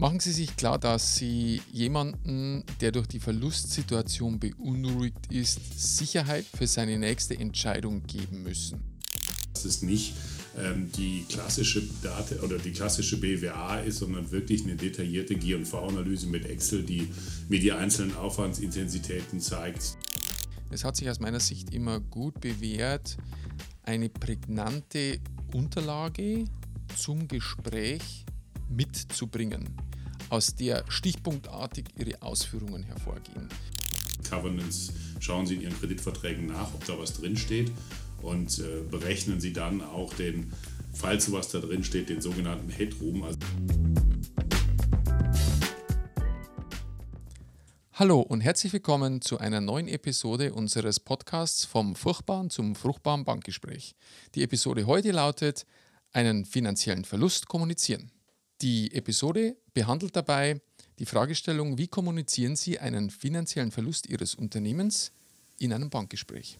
Machen Sie sich klar, dass Sie jemanden, der durch die Verlustsituation beunruhigt ist, Sicherheit für seine nächste Entscheidung geben müssen. Das ist nicht ähm, die klassische Date oder die klassische BWA ist, sondern wirklich eine detaillierte G&V-Analyse mit Excel, die mir die einzelnen Aufwandsintensitäten zeigt. Es hat sich aus meiner Sicht immer gut bewährt, eine prägnante Unterlage zum Gespräch mitzubringen, aus der stichpunktartig Ihre Ausführungen hervorgehen. Covenants schauen Sie in Ihren Kreditverträgen nach, ob da was drinsteht und äh, berechnen Sie dann auch den, falls sowas da drin steht, den sogenannten Headroom. Also Hallo und herzlich willkommen zu einer neuen Episode unseres Podcasts vom furchtbaren zum fruchtbaren Bankgespräch. Die Episode heute lautet einen finanziellen Verlust kommunizieren. Die Episode behandelt dabei die Fragestellung, wie kommunizieren Sie einen finanziellen Verlust Ihres Unternehmens in einem Bankgespräch?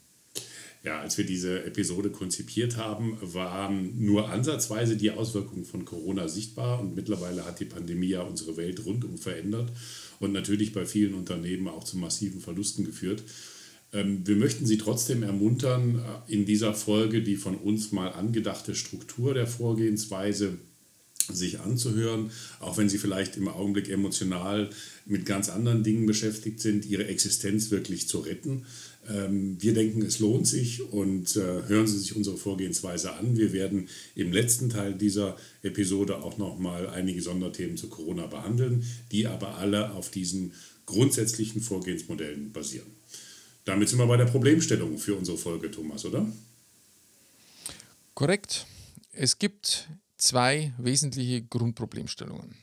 Ja, als wir diese Episode konzipiert haben, waren nur ansatzweise die Auswirkungen von Corona sichtbar und mittlerweile hat die Pandemie ja unsere Welt rundum verändert und natürlich bei vielen Unternehmen auch zu massiven Verlusten geführt. Ähm, wir möchten Sie trotzdem ermuntern, äh, in dieser Folge die von uns mal angedachte Struktur der Vorgehensweise sich anzuhören, auch wenn sie vielleicht im Augenblick emotional mit ganz anderen Dingen beschäftigt sind, ihre Existenz wirklich zu retten. Ähm, wir denken, es lohnt sich und äh, hören Sie sich unsere Vorgehensweise an. Wir werden im letzten Teil dieser Episode auch nochmal einige Sonderthemen zu Corona behandeln, die aber alle auf diesen grundsätzlichen Vorgehensmodellen basieren. Damit sind wir bei der Problemstellung für unsere Folge, Thomas, oder? Korrekt. Es gibt zwei wesentliche Grundproblemstellungen.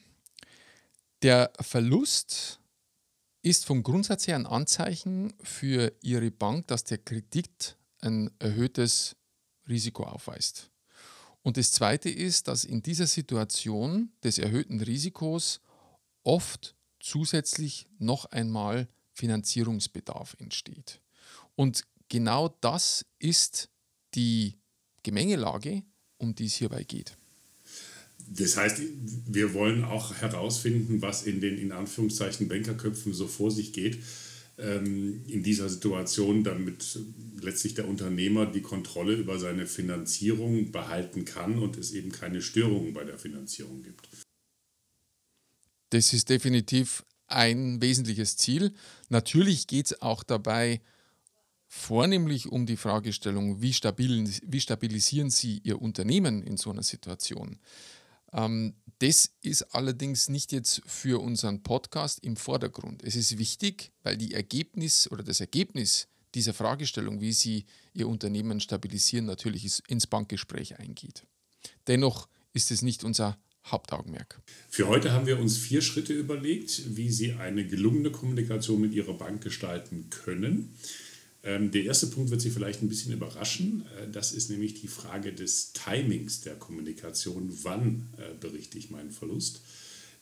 Der Verlust ist vom Grundsatz her ein Anzeichen für Ihre Bank, dass der Kredit ein erhöhtes Risiko aufweist. Und das Zweite ist, dass in dieser Situation des erhöhten Risikos oft zusätzlich noch einmal Finanzierungsbedarf entsteht. Und genau das ist die Gemengelage, um die es hierbei geht. Das heißt, wir wollen auch herausfinden, was in den in Anführungszeichen Bankerköpfen so vor sich geht ähm, in dieser Situation, damit letztlich der Unternehmer die Kontrolle über seine Finanzierung behalten kann und es eben keine Störungen bei der Finanzierung gibt. Das ist definitiv ein wesentliches Ziel. Natürlich geht es auch dabei vornehmlich um die Fragestellung, wie, stabil, wie stabilisieren Sie Ihr Unternehmen in so einer Situation. Ähm, das ist allerdings nicht jetzt für unseren Podcast im Vordergrund. Es ist wichtig, weil die Ergebnis oder das Ergebnis dieser Fragestellung, wie Sie Ihr Unternehmen stabilisieren, natürlich ins Bankgespräch eingeht. Dennoch ist es nicht unser Hauptaugenmerk. Für heute haben wir uns vier Schritte überlegt, wie Sie eine gelungene Kommunikation mit Ihrer Bank gestalten können. Ähm, der erste Punkt wird Sie vielleicht ein bisschen überraschen. Äh, das ist nämlich die Frage des Timings der Kommunikation. Wann äh, berichte ich meinen Verlust?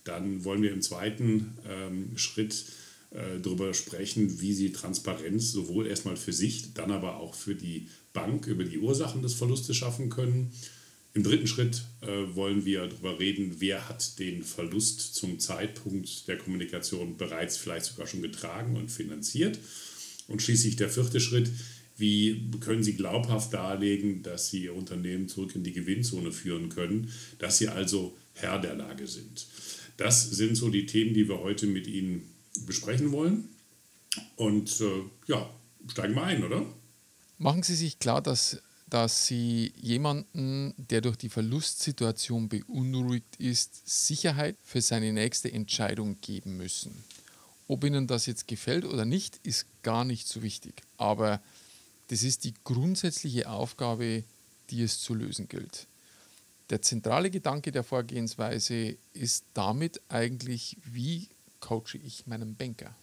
Dann wollen wir im zweiten ähm, Schritt äh, darüber sprechen, wie Sie Transparenz sowohl erstmal für sich, dann aber auch für die Bank über die Ursachen des Verlustes schaffen können. Im dritten Schritt wollen wir darüber reden, wer hat den Verlust zum Zeitpunkt der Kommunikation bereits vielleicht sogar schon getragen und finanziert. Und schließlich der vierte Schritt, wie können Sie glaubhaft darlegen, dass Sie Ihr Unternehmen zurück in die Gewinnzone führen können, dass Sie also Herr der Lage sind. Das sind so die Themen, die wir heute mit Ihnen besprechen wollen. Und äh, ja, steigen wir ein, oder? Machen Sie sich klar, dass, dass Sie jemanden, der durch die Verlustsituation beunruhigt ist, Sicherheit für seine nächste Entscheidung geben müssen. Ob Ihnen das jetzt gefällt oder nicht, ist gar nicht so wichtig. Aber das ist die grundsätzliche Aufgabe, die es zu lösen gilt. Der zentrale Gedanke der Vorgehensweise ist damit eigentlich, wie coache ich meinen Banker?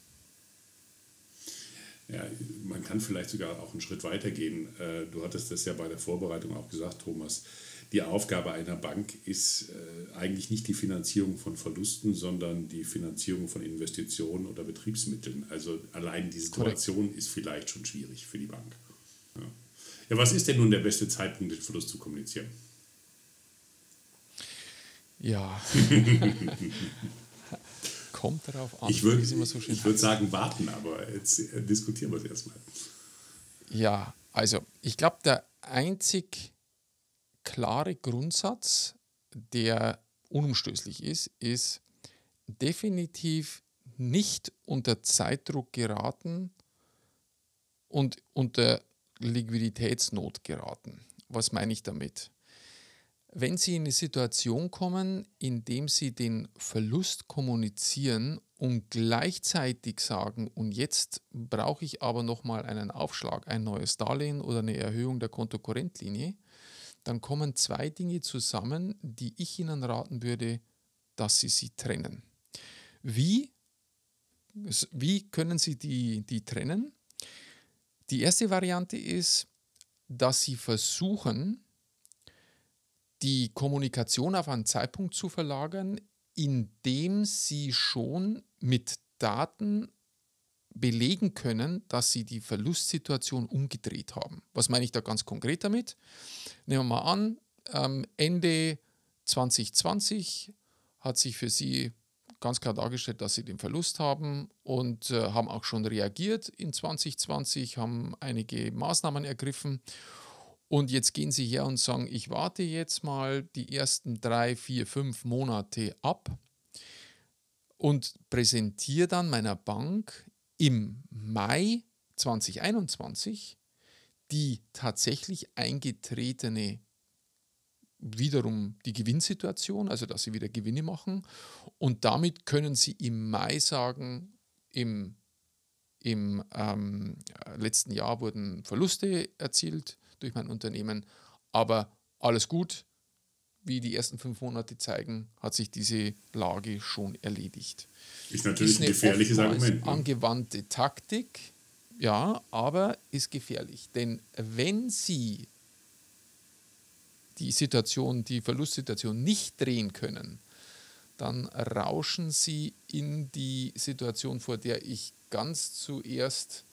Ja, man kann vielleicht sogar auch einen Schritt weiter gehen. Äh, du hattest das ja bei der Vorbereitung auch gesagt, Thomas die Aufgabe einer Bank ist äh, eigentlich nicht die Finanzierung von Verlusten, sondern die Finanzierung von Investitionen oder Betriebsmitteln. Also allein die Situation Correct. ist vielleicht schon schwierig für die Bank. Ja. ja, was ist denn nun der beste Zeitpunkt, den Verlust zu kommunizieren? Ja. Kommt darauf an. Ich würde so würd sagen, warten, aber jetzt äh, diskutieren wir es erstmal. Ja, also ich glaube, der einzig klare Grundsatz, der unumstößlich ist, ist definitiv nicht unter Zeitdruck geraten und unter Liquiditätsnot geraten. Was meine ich damit? Wenn Sie in eine Situation kommen, in dem Sie den Verlust kommunizieren und gleichzeitig sagen, und jetzt brauche ich aber nochmal einen Aufschlag, ein neues Darlehen oder eine Erhöhung der Kontokorrentlinie, dann kommen zwei Dinge zusammen, die ich Ihnen raten würde, dass Sie sie trennen. Wie, wie können Sie die, die trennen? Die erste Variante ist, dass Sie versuchen, die Kommunikation auf einen Zeitpunkt zu verlagern, indem sie schon mit Daten belegen können, dass sie die Verlustsituation umgedreht haben. Was meine ich da ganz konkret damit? Nehmen wir mal an, ähm, Ende 2020 hat sich für Sie ganz klar dargestellt, dass Sie den Verlust haben und äh, haben auch schon reagiert in 2020, haben einige Maßnahmen ergriffen und jetzt gehen Sie her und sagen, ich warte jetzt mal die ersten drei, vier, fünf Monate ab und präsentiere dann meiner Bank im Mai 2021 die tatsächlich eingetretene wiederum die Gewinnsituation, also dass sie wieder Gewinne machen. Und damit können sie im Mai sagen, im, im ähm, letzten Jahr wurden Verluste erzielt, durch mein Unternehmen. Aber alles gut, wie die ersten fünf Monate zeigen, hat sich diese Lage schon erledigt. Ist natürlich ist ein gefährliches Argument. Ne? Angewandte Taktik, ja, aber ist gefährlich. Denn wenn Sie die Situation, die Verlustsituation nicht drehen können, dann rauschen Sie in die Situation, vor der ich ganz zuerst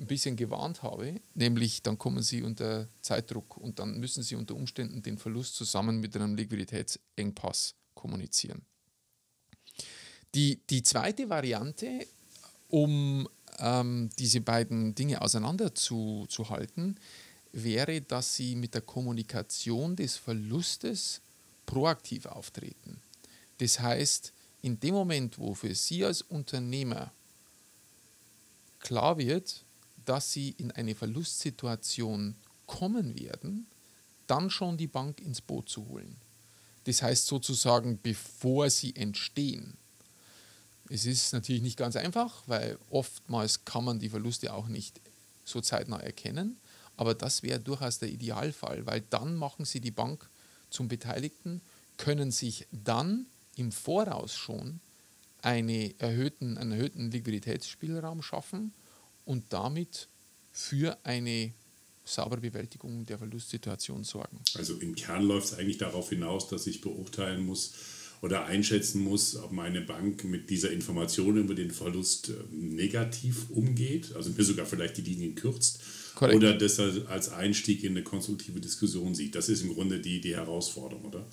ein bisschen gewarnt habe, nämlich dann kommen sie unter Zeitdruck und dann müssen sie unter Umständen den Verlust zusammen mit einem Liquiditätsengpass kommunizieren. Die, die zweite Variante, um ähm, diese beiden Dinge auseinanderzuhalten, wäre, dass sie mit der Kommunikation des Verlustes proaktiv auftreten. Das heißt, in dem Moment, wo für Sie als Unternehmer klar wird, dass sie in eine Verlustsituation kommen werden, dann schon die Bank ins Boot zu holen. Das heißt sozusagen, bevor sie entstehen. Es ist natürlich nicht ganz einfach, weil oftmals kann man die Verluste auch nicht so zeitnah erkennen, aber das wäre durchaus der Idealfall, weil dann machen sie die Bank zum Beteiligten, können sich dann im Voraus schon eine erhöhten, einen erhöhten Liquiditätsspielraum schaffen und damit für eine saubere Bewältigung der Verlustsituation sorgen. Also im Kern läuft es eigentlich darauf hinaus, dass ich beurteilen muss oder einschätzen muss, ob meine Bank mit dieser Information über den Verlust ähm, negativ umgeht, also mir sogar vielleicht die Linien kürzt Korrekt. oder das als Einstieg in eine konstruktive Diskussion sieht. Das ist im Grunde die, die Herausforderung, oder?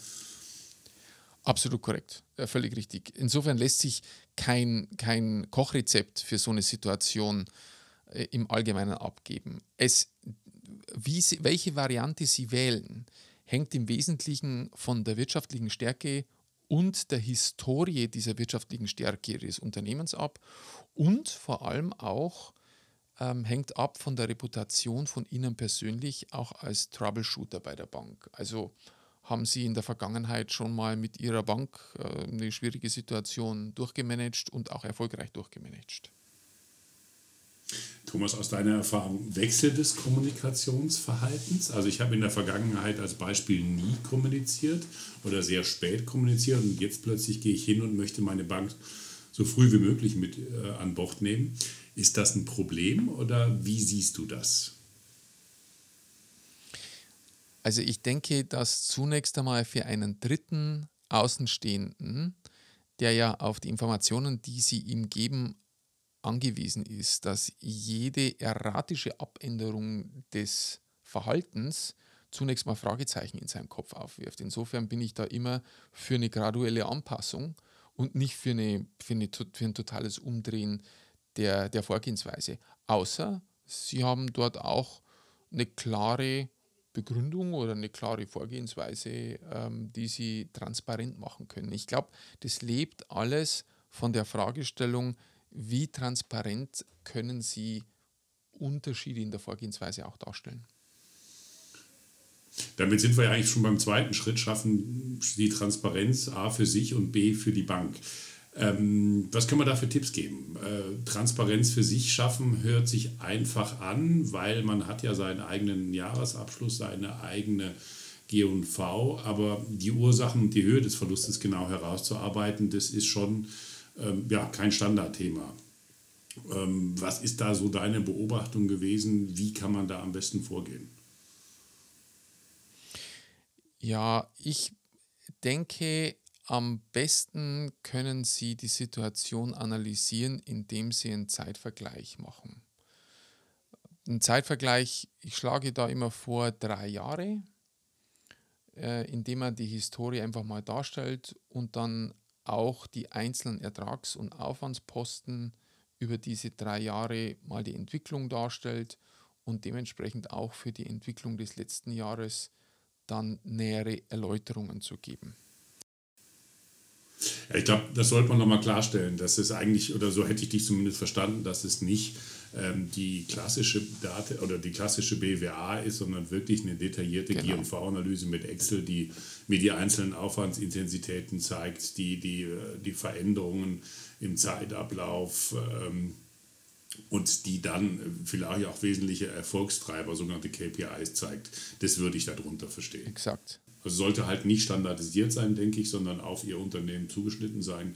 Absolut korrekt, ja, völlig richtig. Insofern lässt sich kein, kein Kochrezept für so eine Situation äh, äh, im Allgemeinen abgeben. Es, wie sie, welche Variante Sie wählen, hängt im Wesentlichen von der wirtschaftlichen Stärke und der Historie dieser wirtschaftlichen Stärke Ihres Unternehmens ab und vor allem auch ähm, hängt ab von der Reputation von Ihnen persönlich auch als Troubleshooter bei der Bank. Also haben Sie in der Vergangenheit schon mal mit Ihrer Bank äh, eine schwierige Situation durchgemanagt und auch erfolgreich durchgemanagt? Thomas, aus deiner Erfahrung, Wechsel des Kommunikationsverhaltens? Also ich habe in der Vergangenheit als Beispiel nie kommuniziert oder sehr spät kommuniziert und jetzt plötzlich gehe ich hin und möchte meine Bank so früh wie möglich mit äh, an Bord nehmen. Ist das ein Problem oder wie siehst du das? Also ich denke, dass zunächst einmal für einen dritten Außenstehenden, der ja auf die Informationen, die sie ihm geben, angewiesen ist, dass jede erratische Abänderung des Verhaltens zunächst mal Fragezeichen in seinem Kopf aufwirft. Insofern bin ich da immer für eine graduelle Anpassung und nicht für, eine, für, eine, für ein totales Umdrehen der, der Vorgehensweise. Außer sie haben dort auch eine klare Begründung oder eine klare Vorgehensweise, ähm, die sie transparent machen können. Ich glaube, das lebt alles von der Fragestellung, wie transparent können sie Unterschiede in der Vorgehensweise auch darstellen. Damit sind wir ja eigentlich schon beim zweiten Schritt, schaffen die Transparenz A für sich und B für die Bank. Ähm, was können wir da für Tipps geben? Äh, Transparenz für sich schaffen hört sich einfach an, weil man hat ja seinen eigenen Jahresabschluss, seine eigene G&V, aber die Ursachen und die Höhe des Verlustes genau herauszuarbeiten, das ist schon ähm, ja, kein Standardthema. Ähm, was ist da so deine Beobachtung gewesen? Wie kann man da am besten vorgehen? Ja, ich denke, am besten können Sie die Situation analysieren, indem Sie einen Zeitvergleich machen. Ein Zeitvergleich, ich schlage da immer vor drei Jahre, äh, indem man die Historie einfach mal darstellt und dann auch die einzelnen Ertrags- und Aufwandsposten über diese drei Jahre mal die Entwicklung darstellt und dementsprechend auch für die Entwicklung des letzten Jahres dann nähere Erläuterungen zu geben. Ich glaube, das sollte man nochmal klarstellen, dass es eigentlich, oder so hätte ich dich zumindest verstanden, dass es nicht die klassische Date oder die klassische BWA ist, sondern wirklich eine detaillierte genau. GV-Analyse mit Excel, die mir die einzelnen Aufwandsintensitäten zeigt, die, die, äh, die Veränderungen im Zeitablauf ähm, und die dann vielleicht auch wesentliche Erfolgstreiber, sogenannte KPIs zeigt. Das würde ich darunter verstehen. Exakt. Also sollte halt nicht standardisiert sein, denke ich, sondern auf Ihr Unternehmen zugeschnitten sein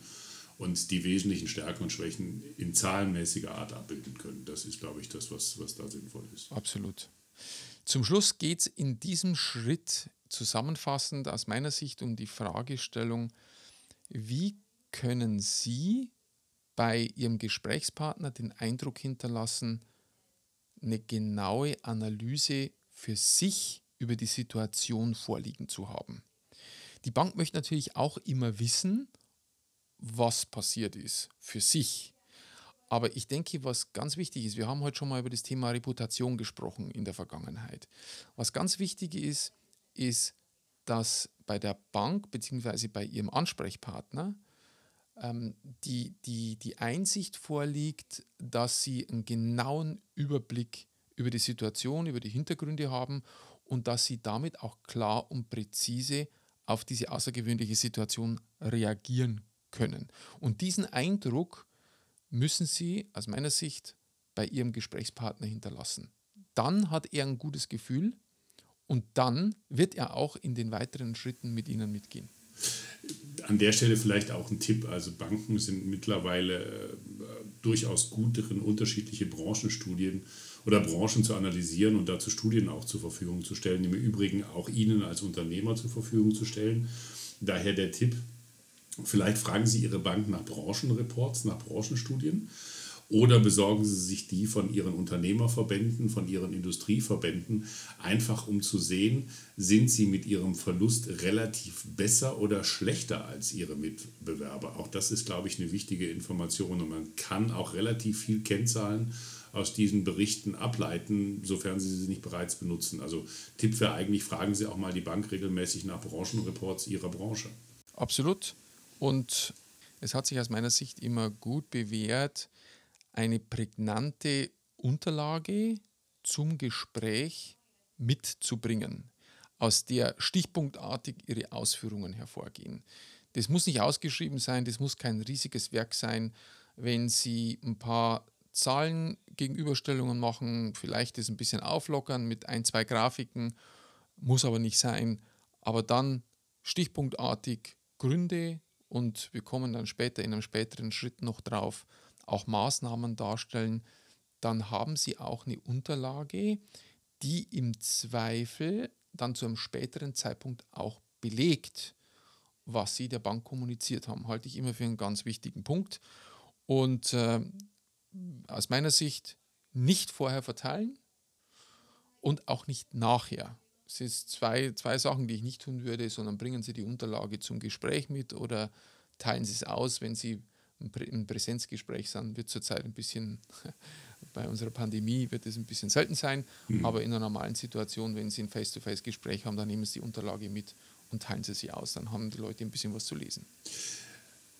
und die wesentlichen Stärken und Schwächen in zahlenmäßiger Art abbilden können. Das ist, glaube ich, das, was, was da sinnvoll ist. Absolut. Zum Schluss geht es in diesem Schritt zusammenfassend aus meiner Sicht um die Fragestellung, wie können Sie bei Ihrem Gesprächspartner den Eindruck hinterlassen, eine genaue Analyse für sich über die Situation vorliegen zu haben. Die Bank möchte natürlich auch immer wissen, was passiert ist für sich. Aber ich denke, was ganz wichtig ist, wir haben heute schon mal über das Thema Reputation gesprochen in der Vergangenheit. Was ganz wichtig ist, ist, dass bei der Bank bzw. bei ihrem Ansprechpartner ähm, die, die, die Einsicht vorliegt, dass sie einen genauen Überblick über die Situation, über die Hintergründe haben und dass sie damit auch klar und präzise auf diese außergewöhnliche Situation reagieren können. Und diesen Eindruck müssen Sie aus meiner Sicht bei Ihrem Gesprächspartner hinterlassen. Dann hat er ein gutes Gefühl und dann wird er auch in den weiteren Schritten mit Ihnen mitgehen. An der Stelle vielleicht auch ein Tipp. Also Banken sind mittlerweile äh, durchaus gut darin, unterschiedliche Branchenstudien oder Branchen zu analysieren und dazu Studien auch zur Verfügung zu stellen, im Übrigen auch Ihnen als Unternehmer zur Verfügung zu stellen. Daher der Tipp, vielleicht fragen Sie Ihre Bank nach Branchenreports, nach Branchenstudien oder besorgen Sie sich die von Ihren Unternehmerverbänden, von Ihren Industrieverbänden, einfach um zu sehen, sind Sie mit Ihrem Verlust relativ besser oder schlechter als Ihre Mitbewerber. Auch das ist, glaube ich, eine wichtige Information und man kann auch relativ viel Kennzahlen aus diesen Berichten ableiten, sofern Sie sie nicht bereits benutzen. Also Tipp wäre eigentlich, fragen Sie auch mal die Bank regelmäßig nach Branchenreports Ihrer Branche. Absolut. Und es hat sich aus meiner Sicht immer gut bewährt, eine prägnante Unterlage zum Gespräch mitzubringen, aus der stichpunktartig Ihre Ausführungen hervorgehen. Das muss nicht ausgeschrieben sein, das muss kein riesiges Werk sein. Wenn Sie ein paar Zahlengegenüberstellungen machen, vielleicht das ein bisschen auflockern mit ein, zwei Grafiken, muss aber nicht sein. Aber dann stichpunktartig Gründe und wir kommen dann später in einem späteren Schritt noch drauf, auch Maßnahmen darstellen, dann haben Sie auch eine Unterlage, die im Zweifel dann zu einem späteren Zeitpunkt auch belegt, was Sie der Bank kommuniziert haben. Halte ich immer für einen ganz wichtigen Punkt. Und äh, aus meiner Sicht nicht vorher verteilen und auch nicht nachher. Es sind zwei, zwei Sachen, die ich nicht tun würde, sondern bringen Sie die Unterlage zum Gespräch mit oder teilen Sie es aus, wenn Sie im Präsenzgespräch sind, wird zurzeit ein bisschen, bei unserer Pandemie wird es ein bisschen selten sein, mhm. aber in einer normalen Situation, wenn Sie ein Face-to-Face-Gespräch haben, dann nehmen Sie die Unterlage mit und teilen Sie sie aus. Dann haben die Leute ein bisschen was zu lesen.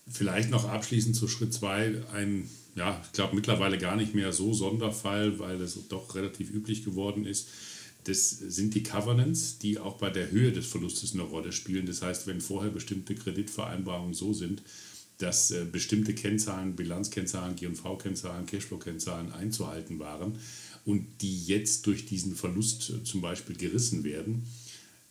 Vielleicht noch abschließend zu Schritt 2 ein, ja, ich glaube mittlerweile gar nicht mehr so Sonderfall, weil es doch relativ üblich geworden ist. Das sind die Covenants, die auch bei der Höhe des Verlustes eine Rolle spielen. Das heißt, wenn vorher bestimmte Kreditvereinbarungen so sind, dass äh, bestimmte Kennzahlen, Bilanzkennzahlen, G&V-Kennzahlen, Cashflow-Kennzahlen einzuhalten waren und die jetzt durch diesen Verlust äh, zum Beispiel gerissen werden,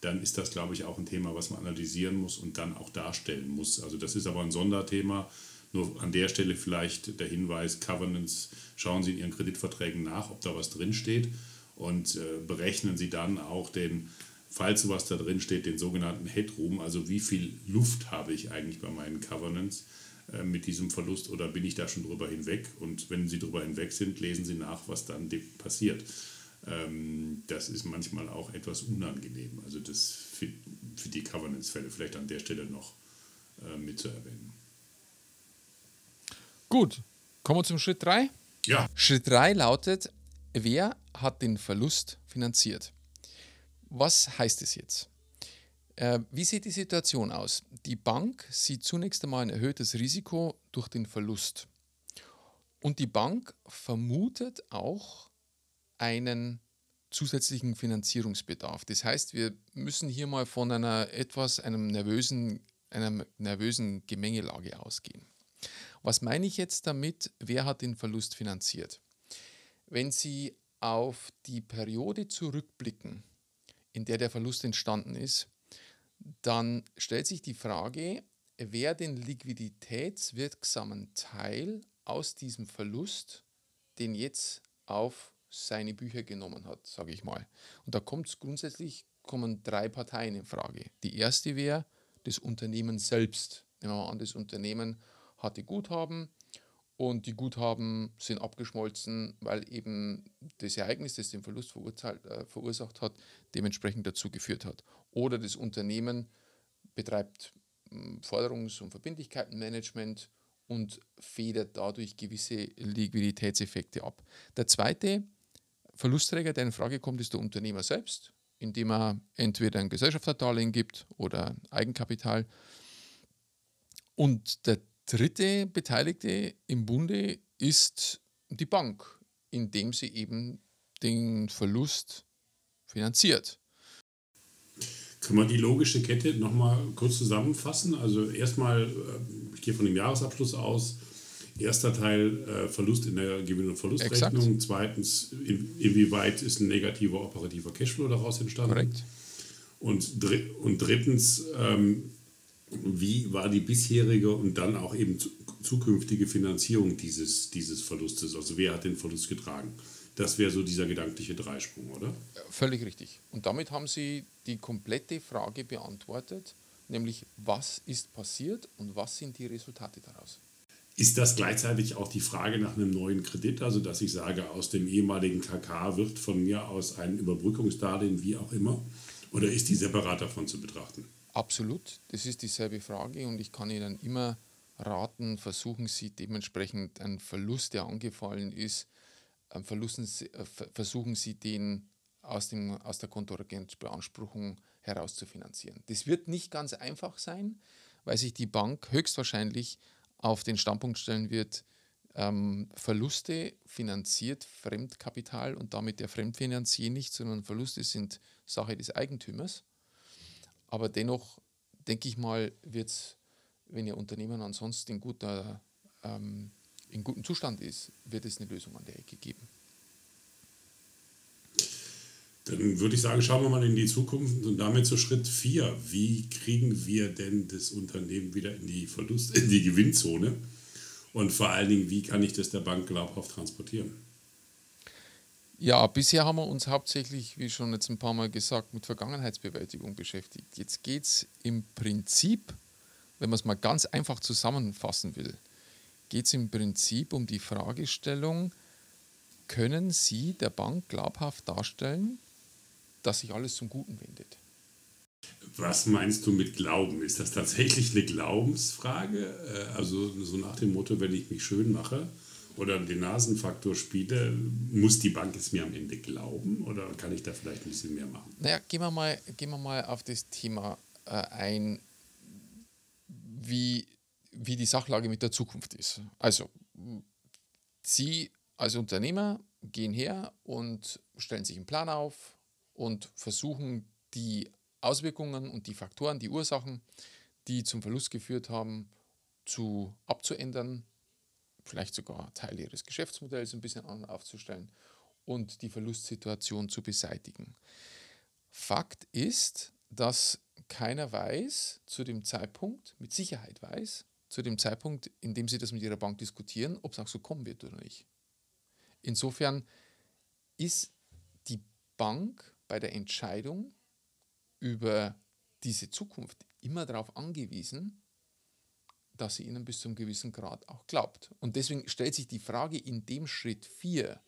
dann ist das, glaube ich, auch ein Thema, was man analysieren muss und dann auch darstellen muss. Also das ist aber ein Sonderthema. Nur an der Stelle vielleicht der Hinweis, Covenants, schauen Sie in Ihren Kreditverträgen nach, ob da was drinsteht und äh, berechnen Sie dann auch den, falls sowas da drin steht, den sogenannten Headroom, also wie viel Luft habe ich eigentlich bei meinen Covenants äh, mit diesem Verlust oder bin ich da schon drüber hinweg? Und wenn Sie drüber hinweg sind, lesen Sie nach, was dann passiert. Ähm, das ist manchmal auch etwas unangenehm. Also das für, für die Covenants-Fälle vielleicht an der Stelle noch äh, mitzuerwähnen. Gut, kommen wir zum Schritt 3. Ja. Schritt 3 lautet, wer hat den Verlust finanziert? Was heißt es jetzt? Äh, wie sieht die Situation aus? Die Bank sieht zunächst einmal ein erhöhtes Risiko durch den Verlust. Und die Bank vermutet auch einen zusätzlichen Finanzierungsbedarf. Das heißt, wir müssen hier mal von einer etwas einem nervösen, einer nervösen Gemengelage ausgehen. Was meine ich jetzt damit? Wer hat den Verlust finanziert? Wenn Sie auf die Periode zurückblicken, in der der Verlust entstanden ist, dann stellt sich die Frage, wer den liquiditätswirksamen Teil aus diesem Verlust, den jetzt auf seine Bücher genommen hat, sage ich mal. Und da kommt grundsätzlich kommen drei Parteien in Frage. Die erste wäre das Unternehmen selbst. Nehmen wir an, das Unternehmen hatte Guthaben und die Guthaben sind abgeschmolzen, weil eben das Ereignis, das den Verlust äh, verursacht hat, dementsprechend dazu geführt hat. Oder das Unternehmen betreibt hm, Forderungs- und Verbindlichkeitenmanagement und federt dadurch gewisse Liquiditätseffekte ab. Der zweite Verlustträger, der in Frage kommt, ist der Unternehmer selbst, indem er entweder ein Gesellschafterdarlehen gibt oder Eigenkapital. Und der dritte Beteiligte im Bunde ist die Bank, indem sie eben den Verlust finanziert. Können wir die logische Kette nochmal kurz zusammenfassen? Also erstmal, äh, ich gehe von dem Jahresabschluss aus, Erster Teil äh, Verlust in der Gewinn- und Verlustrechnung. Exakt. Zweitens, in, inwieweit ist ein negativer operativer Cashflow daraus entstanden? Korrekt. Und, dr und drittens, ähm, wie war die bisherige und dann auch eben zukünftige Finanzierung dieses, dieses Verlustes? Also wer hat den Verlust getragen? Das wäre so dieser gedankliche Dreisprung, oder? Völlig richtig. Und damit haben Sie die komplette Frage beantwortet, nämlich was ist passiert und was sind die Resultate daraus? Ist das gleichzeitig auch die Frage nach einem neuen Kredit, also dass ich sage, aus dem ehemaligen KK wird von mir aus ein Überbrückungsdarlehen, wie auch immer? Oder ist die separat davon zu betrachten? Absolut, das ist dieselbe Frage und ich kann Ihnen immer raten, versuchen Sie dementsprechend einen Verlust, der angefallen ist, äh, versuchen Sie den aus, dem, aus der Kontoagentbeanspruchung herauszufinanzieren. Das wird nicht ganz einfach sein, weil sich die Bank höchstwahrscheinlich auf den Standpunkt stellen wird, ähm, Verluste finanziert Fremdkapital und damit der Fremdfinanzier nicht, sondern Verluste sind Sache des Eigentümers. Aber dennoch denke ich mal, wird es, wenn Ihr Unternehmen ansonsten in, guter, ähm, in gutem Zustand ist, wird es eine Lösung an der Ecke geben. Dann würde ich sagen, schauen wir mal in die Zukunft und damit zu Schritt 4. Wie kriegen wir denn das Unternehmen wieder in die Verlust, in die Gewinnzone? Und vor allen Dingen, wie kann ich das der Bank glaubhaft transportieren? Ja, bisher haben wir uns hauptsächlich, wie schon jetzt ein paar Mal gesagt, mit Vergangenheitsbewältigung beschäftigt. Jetzt geht es im Prinzip, wenn man es mal ganz einfach zusammenfassen will, geht es im Prinzip um die Fragestellung, können Sie der Bank glaubhaft darstellen, dass sich alles zum Guten wendet. Was meinst du mit Glauben? Ist das tatsächlich eine Glaubensfrage? Äh, also so nach dem Motto, wenn ich mich schön mache oder den Nasenfaktor spiele, muss die Bank es mir am Ende glauben oder kann ich da vielleicht ein bisschen mehr machen? Naja, gehen wir mal, gehen wir mal auf das Thema äh, ein, wie, wie die Sachlage mit der Zukunft ist. Also, Sie als Unternehmer gehen her und stellen sich einen Plan auf und versuchen die Auswirkungen und die Faktoren, die Ursachen, die zum Verlust geführt haben, zu abzuändern, vielleicht sogar Teile ihres Geschäftsmodells ein bisschen anders aufzustellen und die Verlustsituation zu beseitigen. Fakt ist, dass keiner weiß zu dem Zeitpunkt, mit Sicherheit weiß, zu dem Zeitpunkt, in dem sie das mit ihrer Bank diskutieren, ob es auch so kommen wird oder nicht. Insofern ist die Bank bei der Entscheidung über diese Zukunft immer darauf angewiesen, dass sie ihnen bis zu einem gewissen Grad auch glaubt. Und deswegen stellt sich die Frage in dem Schritt 4,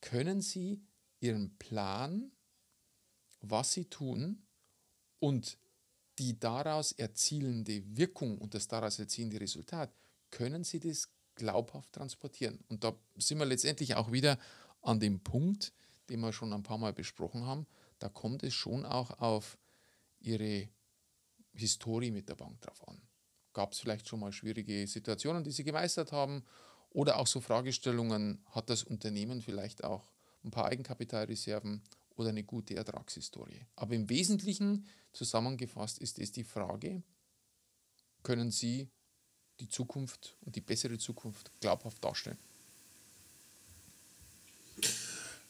können Sie Ihren Plan, was Sie tun und die daraus erzielende Wirkung und das daraus erzielende Resultat, können Sie das glaubhaft transportieren? Und da sind wir letztendlich auch wieder an dem Punkt, den wir schon ein paar Mal besprochen haben, da kommt es schon auch auf ihre Historie mit der Bank drauf an. Gab es vielleicht schon mal schwierige Situationen, die sie gemeistert haben? Oder auch so Fragestellungen, hat das Unternehmen vielleicht auch ein paar Eigenkapitalreserven oder eine gute Ertragshistorie? Aber im Wesentlichen zusammengefasst ist es die Frage, können Sie die Zukunft und die bessere Zukunft glaubhaft darstellen?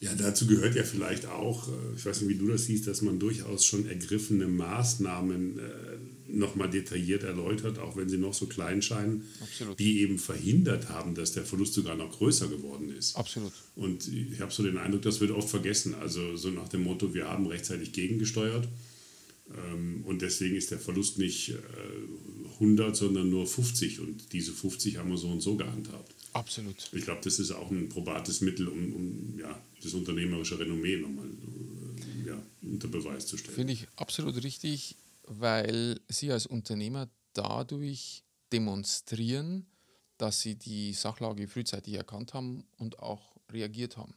Ja, dazu gehört ja vielleicht auch, äh, ich weiß nicht, wie du das siehst, dass man durchaus schon ergriffene Maßnahmen äh, nochmal detailliert erläutert, auch wenn sie noch so klein scheinen, Absolut. die eben verhindert haben, dass der Verlust sogar noch größer geworden ist. Absolut. Und ich habe so den Eindruck, das wird oft vergessen. Also so nach dem Motto, wir haben rechtzeitig gegengesteuert ähm, und deswegen ist der Verlust nicht äh, 100, sondern nur 50 und diese 50 haben wir so und so gehandhabt. Absolut. Ich glaube, das ist auch ein probates Mittel, um, um ja, das unternehmerische Renommee nochmal äh, ja, unter Beweis zu stellen. Finde ich absolut richtig, weil Sie als Unternehmer dadurch demonstrieren, dass Sie die Sachlage frühzeitig erkannt haben und auch reagiert haben.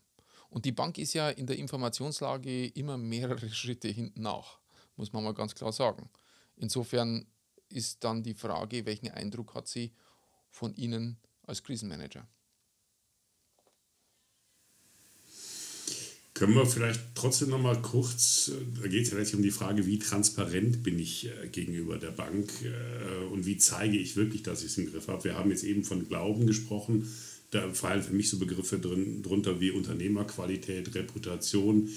Und die Bank ist ja in der Informationslage immer mehrere Schritte hinten nach, muss man mal ganz klar sagen. Insofern ist dann die Frage, welchen Eindruck hat sie von Ihnen als Krisenmanager. Können wir vielleicht trotzdem noch mal kurz, äh, da geht es ja letztlich um die Frage, wie transparent bin ich äh, gegenüber der Bank äh, und wie zeige ich wirklich, dass ich es im Griff habe. Wir haben jetzt eben von Glauben gesprochen, da fallen für mich so Begriffe drin, drunter wie Unternehmerqualität, Reputation.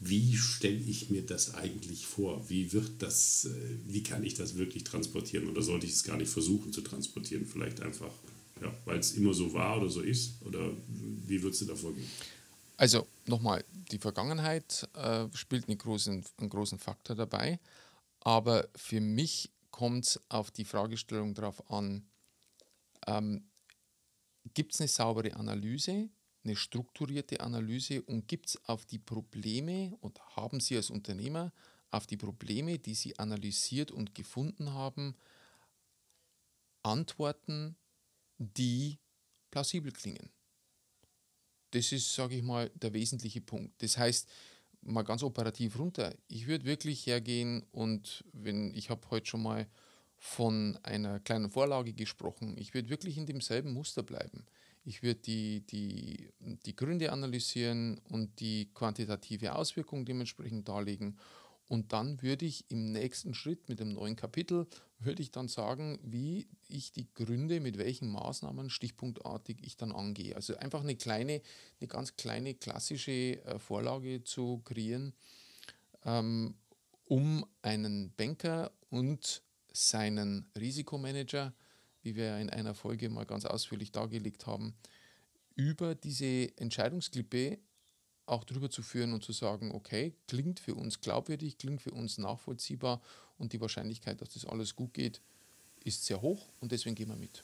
Wie stelle ich mir das eigentlich vor? Wie wird das, wie kann ich das wirklich transportieren? Oder sollte ich es gar nicht versuchen zu transportieren? Vielleicht einfach ja, weil es immer so war oder so ist? Oder wie würdest du da vorgehen? Also nochmal, die Vergangenheit äh, spielt einen großen, einen großen Faktor dabei, aber für mich kommt es auf die Fragestellung darauf an, ähm, gibt es eine saubere Analyse, eine strukturierte Analyse und gibt es auf die Probleme und haben Sie als Unternehmer auf die Probleme, die Sie analysiert und gefunden haben, Antworten, die plausibel klingen. Das ist, sage ich mal, der wesentliche Punkt. Das heißt, mal ganz operativ runter. Ich würde wirklich hergehen und wenn ich habe heute schon mal von einer kleinen Vorlage gesprochen, ich würde wirklich in demselben Muster bleiben. Ich würde die, die, die Gründe analysieren und die quantitative Auswirkung dementsprechend darlegen und dann würde ich im nächsten Schritt mit dem neuen Kapitel, würde ich dann sagen, wie ich die Gründe, mit welchen Maßnahmen stichpunktartig ich dann angehe. Also einfach eine kleine, eine ganz kleine klassische äh, Vorlage zu kreieren, ähm, um einen Banker und seinen Risikomanager, wie wir in einer Folge mal ganz ausführlich dargelegt haben, über diese Entscheidungsklippe auch drüber zu führen und zu sagen, okay, klingt für uns glaubwürdig, klingt für uns nachvollziehbar und die Wahrscheinlichkeit, dass das alles gut geht, ist sehr hoch und deswegen gehen wir mit.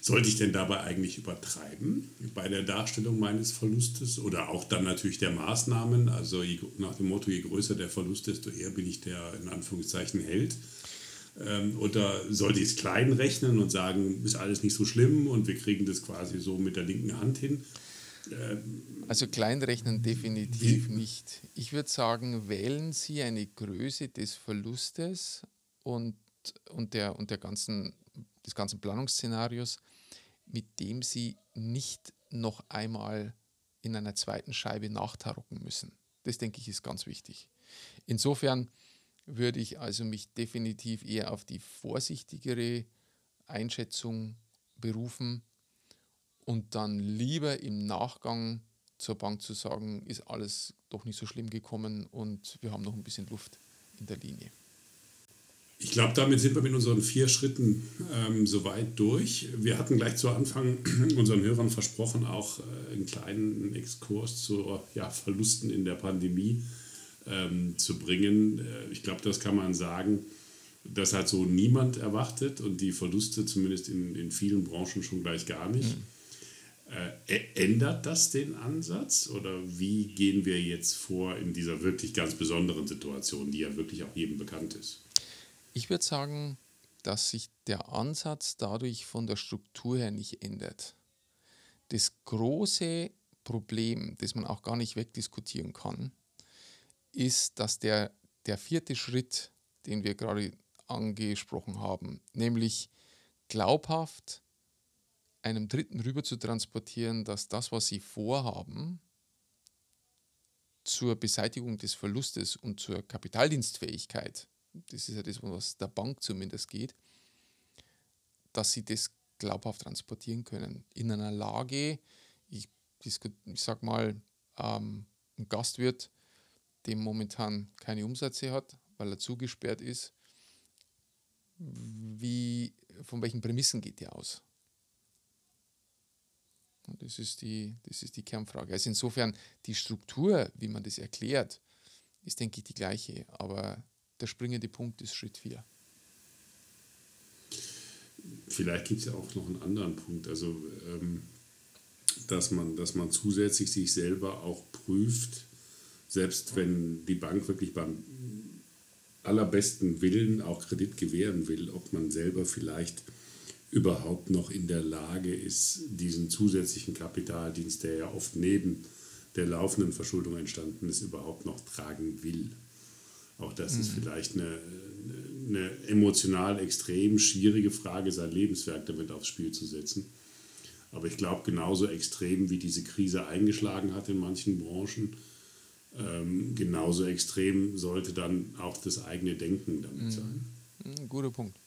Sollte ich denn dabei eigentlich übertreiben bei der Darstellung meines Verlustes oder auch dann natürlich der Maßnahmen? Also nach dem Motto, je größer der Verlust, desto eher bin ich der in Anführungszeichen Held. Ähm, oder sollte ich es klein rechnen und sagen, ist alles nicht so schlimm und wir kriegen das quasi so mit der linken Hand hin? Ähm, also kleinrechnen definitiv nicht. Ich würde sagen, wählen Sie eine Größe des Verlustes und, und, der, und der ganzen, des ganzen Planungsszenarios, mit dem Sie nicht noch einmal in einer zweiten Scheibe nachtarocken müssen. Das denke ich ist ganz wichtig. Insofern würde ich also mich definitiv eher auf die vorsichtigere Einschätzung berufen und dann lieber im Nachgang zur Bank zu sagen, ist alles doch nicht so schlimm gekommen und wir haben noch ein bisschen Luft in der Linie. Ich glaube, damit sind wir mit unseren vier Schritten ähm, soweit durch. Wir hatten gleich zu Anfang unseren Hörern versprochen, auch äh, einen kleinen Exkurs zu ja, Verlusten in der Pandemie ähm, zu bringen. Äh, ich glaube, das kann man sagen. Das hat so niemand erwartet und die Verluste zumindest in, in vielen Branchen schon gleich gar nicht. Mhm. Äh, ändert das den Ansatz oder wie gehen wir jetzt vor in dieser wirklich ganz besonderen Situation, die ja wirklich auch jedem bekannt ist? Ich würde sagen, dass sich der Ansatz dadurch von der Struktur her nicht ändert. Das große Problem, das man auch gar nicht wegdiskutieren kann, ist, dass der, der vierte Schritt, den wir gerade angesprochen haben, nämlich glaubhaft einem Dritten rüber zu transportieren, dass das, was sie vorhaben, zur Beseitigung des Verlustes und zur Kapitaldienstfähigkeit, das ist ja das, was der Bank zumindest geht, dass sie das glaubhaft transportieren können. In einer Lage, ich, ich sag mal, ähm, ein Gastwirt, dem momentan keine Umsätze hat, weil er zugesperrt ist, wie, von welchen Prämissen geht der aus? Das ist, die, das ist die Kernfrage. Also insofern, die Struktur, wie man das erklärt, ist, denke ich, die gleiche. Aber der springende Punkt ist Schritt 4. Vielleicht gibt es ja auch noch einen anderen Punkt. Also, ähm, dass, man, dass man zusätzlich sich selber auch prüft, selbst wenn die Bank wirklich beim allerbesten Willen auch Kredit gewähren will, ob man selber vielleicht überhaupt noch in der Lage ist, diesen zusätzlichen Kapitaldienst, der ja oft neben der laufenden Verschuldung entstanden ist, überhaupt noch tragen will. Auch das mhm. ist vielleicht eine, eine emotional extrem schwierige Frage, sein Lebenswerk damit aufs Spiel zu setzen. Aber ich glaube, genauso extrem wie diese Krise eingeschlagen hat in manchen Branchen, ähm, genauso extrem sollte dann auch das eigene Denken damit mhm. sein. Mhm, guter Punkt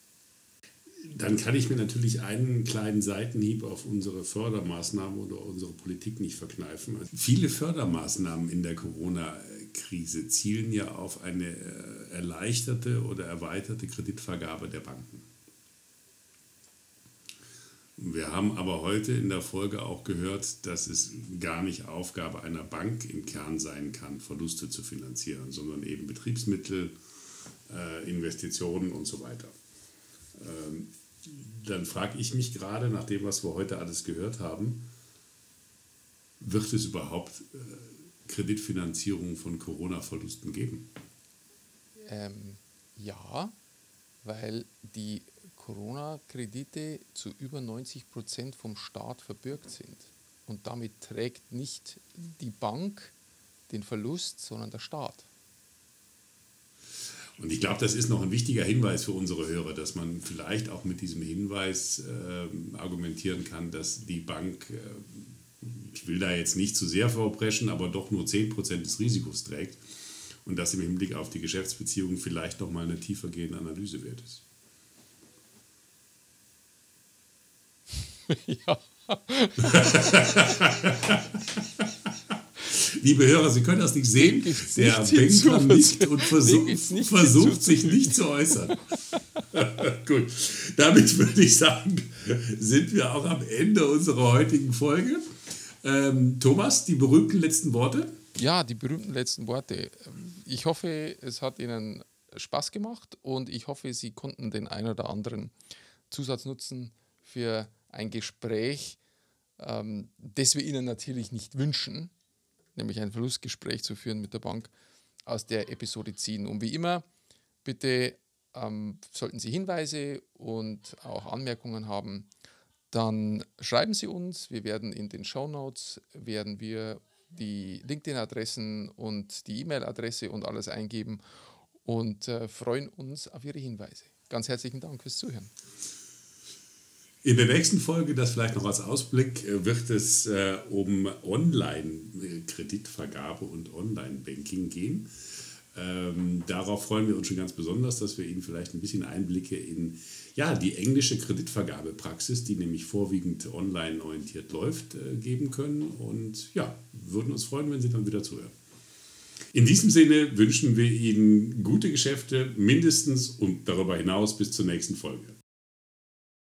dann kann ich mir natürlich einen kleinen Seitenhieb auf unsere Fördermaßnahmen oder unsere Politik nicht verkneifen. Viele Fördermaßnahmen in der Corona-Krise zielen ja auf eine äh, erleichterte oder erweiterte Kreditvergabe der Banken. Wir haben aber heute in der Folge auch gehört, dass es gar nicht Aufgabe einer Bank im Kern sein kann, Verluste zu finanzieren, sondern eben Betriebsmittel, äh, Investitionen und so weiter. Ähm, dann frage ich mich gerade, nach dem, was wir heute alles gehört haben, wird es überhaupt äh, Kreditfinanzierung von Corona-Verlusten geben? Ähm, ja, weil die Corona-Kredite zu über 90 Prozent vom Staat verbürgt sind. Und damit trägt nicht die Bank den Verlust, sondern der Staat. Und ich glaube, das ist noch ein wichtiger Hinweis für unsere Hörer, dass man vielleicht auch mit diesem Hinweis äh, argumentieren kann, dass die Bank, äh, ich will da jetzt nicht zu sehr vorpreschen, aber doch nur 10% des Risikos trägt und das im Hinblick auf die Geschäftsbeziehungen vielleicht nochmal eine tiefergehende Analyse wert ist. ja. Liebe Hörer, Sie können das nicht sehen. Der Bänkler nickt und versucht, versucht sich nicht zu äußern. Gut, damit würde ich sagen, sind wir auch am Ende unserer heutigen Folge. Ähm, Thomas, die berühmten letzten Worte? Ja, die berühmten letzten Worte. Ich hoffe, es hat Ihnen Spaß gemacht und ich hoffe, Sie konnten den einen oder anderen Zusatznutzen für ein Gespräch, ähm, das wir Ihnen natürlich nicht wünschen, nämlich ein Verlustgespräch zu führen mit der Bank, aus der Episode ziehen. Und wie immer, bitte ähm, sollten Sie Hinweise und auch Anmerkungen haben, dann schreiben Sie uns. Wir werden in den Show Notes werden wir die LinkedIn-Adressen und die E-Mail-Adresse und alles eingeben und äh, freuen uns auf Ihre Hinweise. Ganz herzlichen Dank fürs Zuhören. In der nächsten Folge, das vielleicht noch als Ausblick, äh, wird es äh, um Online-Kreditvergabe und Online-Banking gehen. Ähm, darauf freuen wir uns schon ganz besonders, dass wir Ihnen vielleicht ein bisschen Einblicke in ja, die englische Kreditvergabepraxis, die nämlich vorwiegend online orientiert läuft, äh, geben können. Und ja, würden uns freuen, wenn Sie dann wieder zuhören. In diesem Sinne wünschen wir Ihnen gute Geschäfte, mindestens und darüber hinaus bis zur nächsten Folge.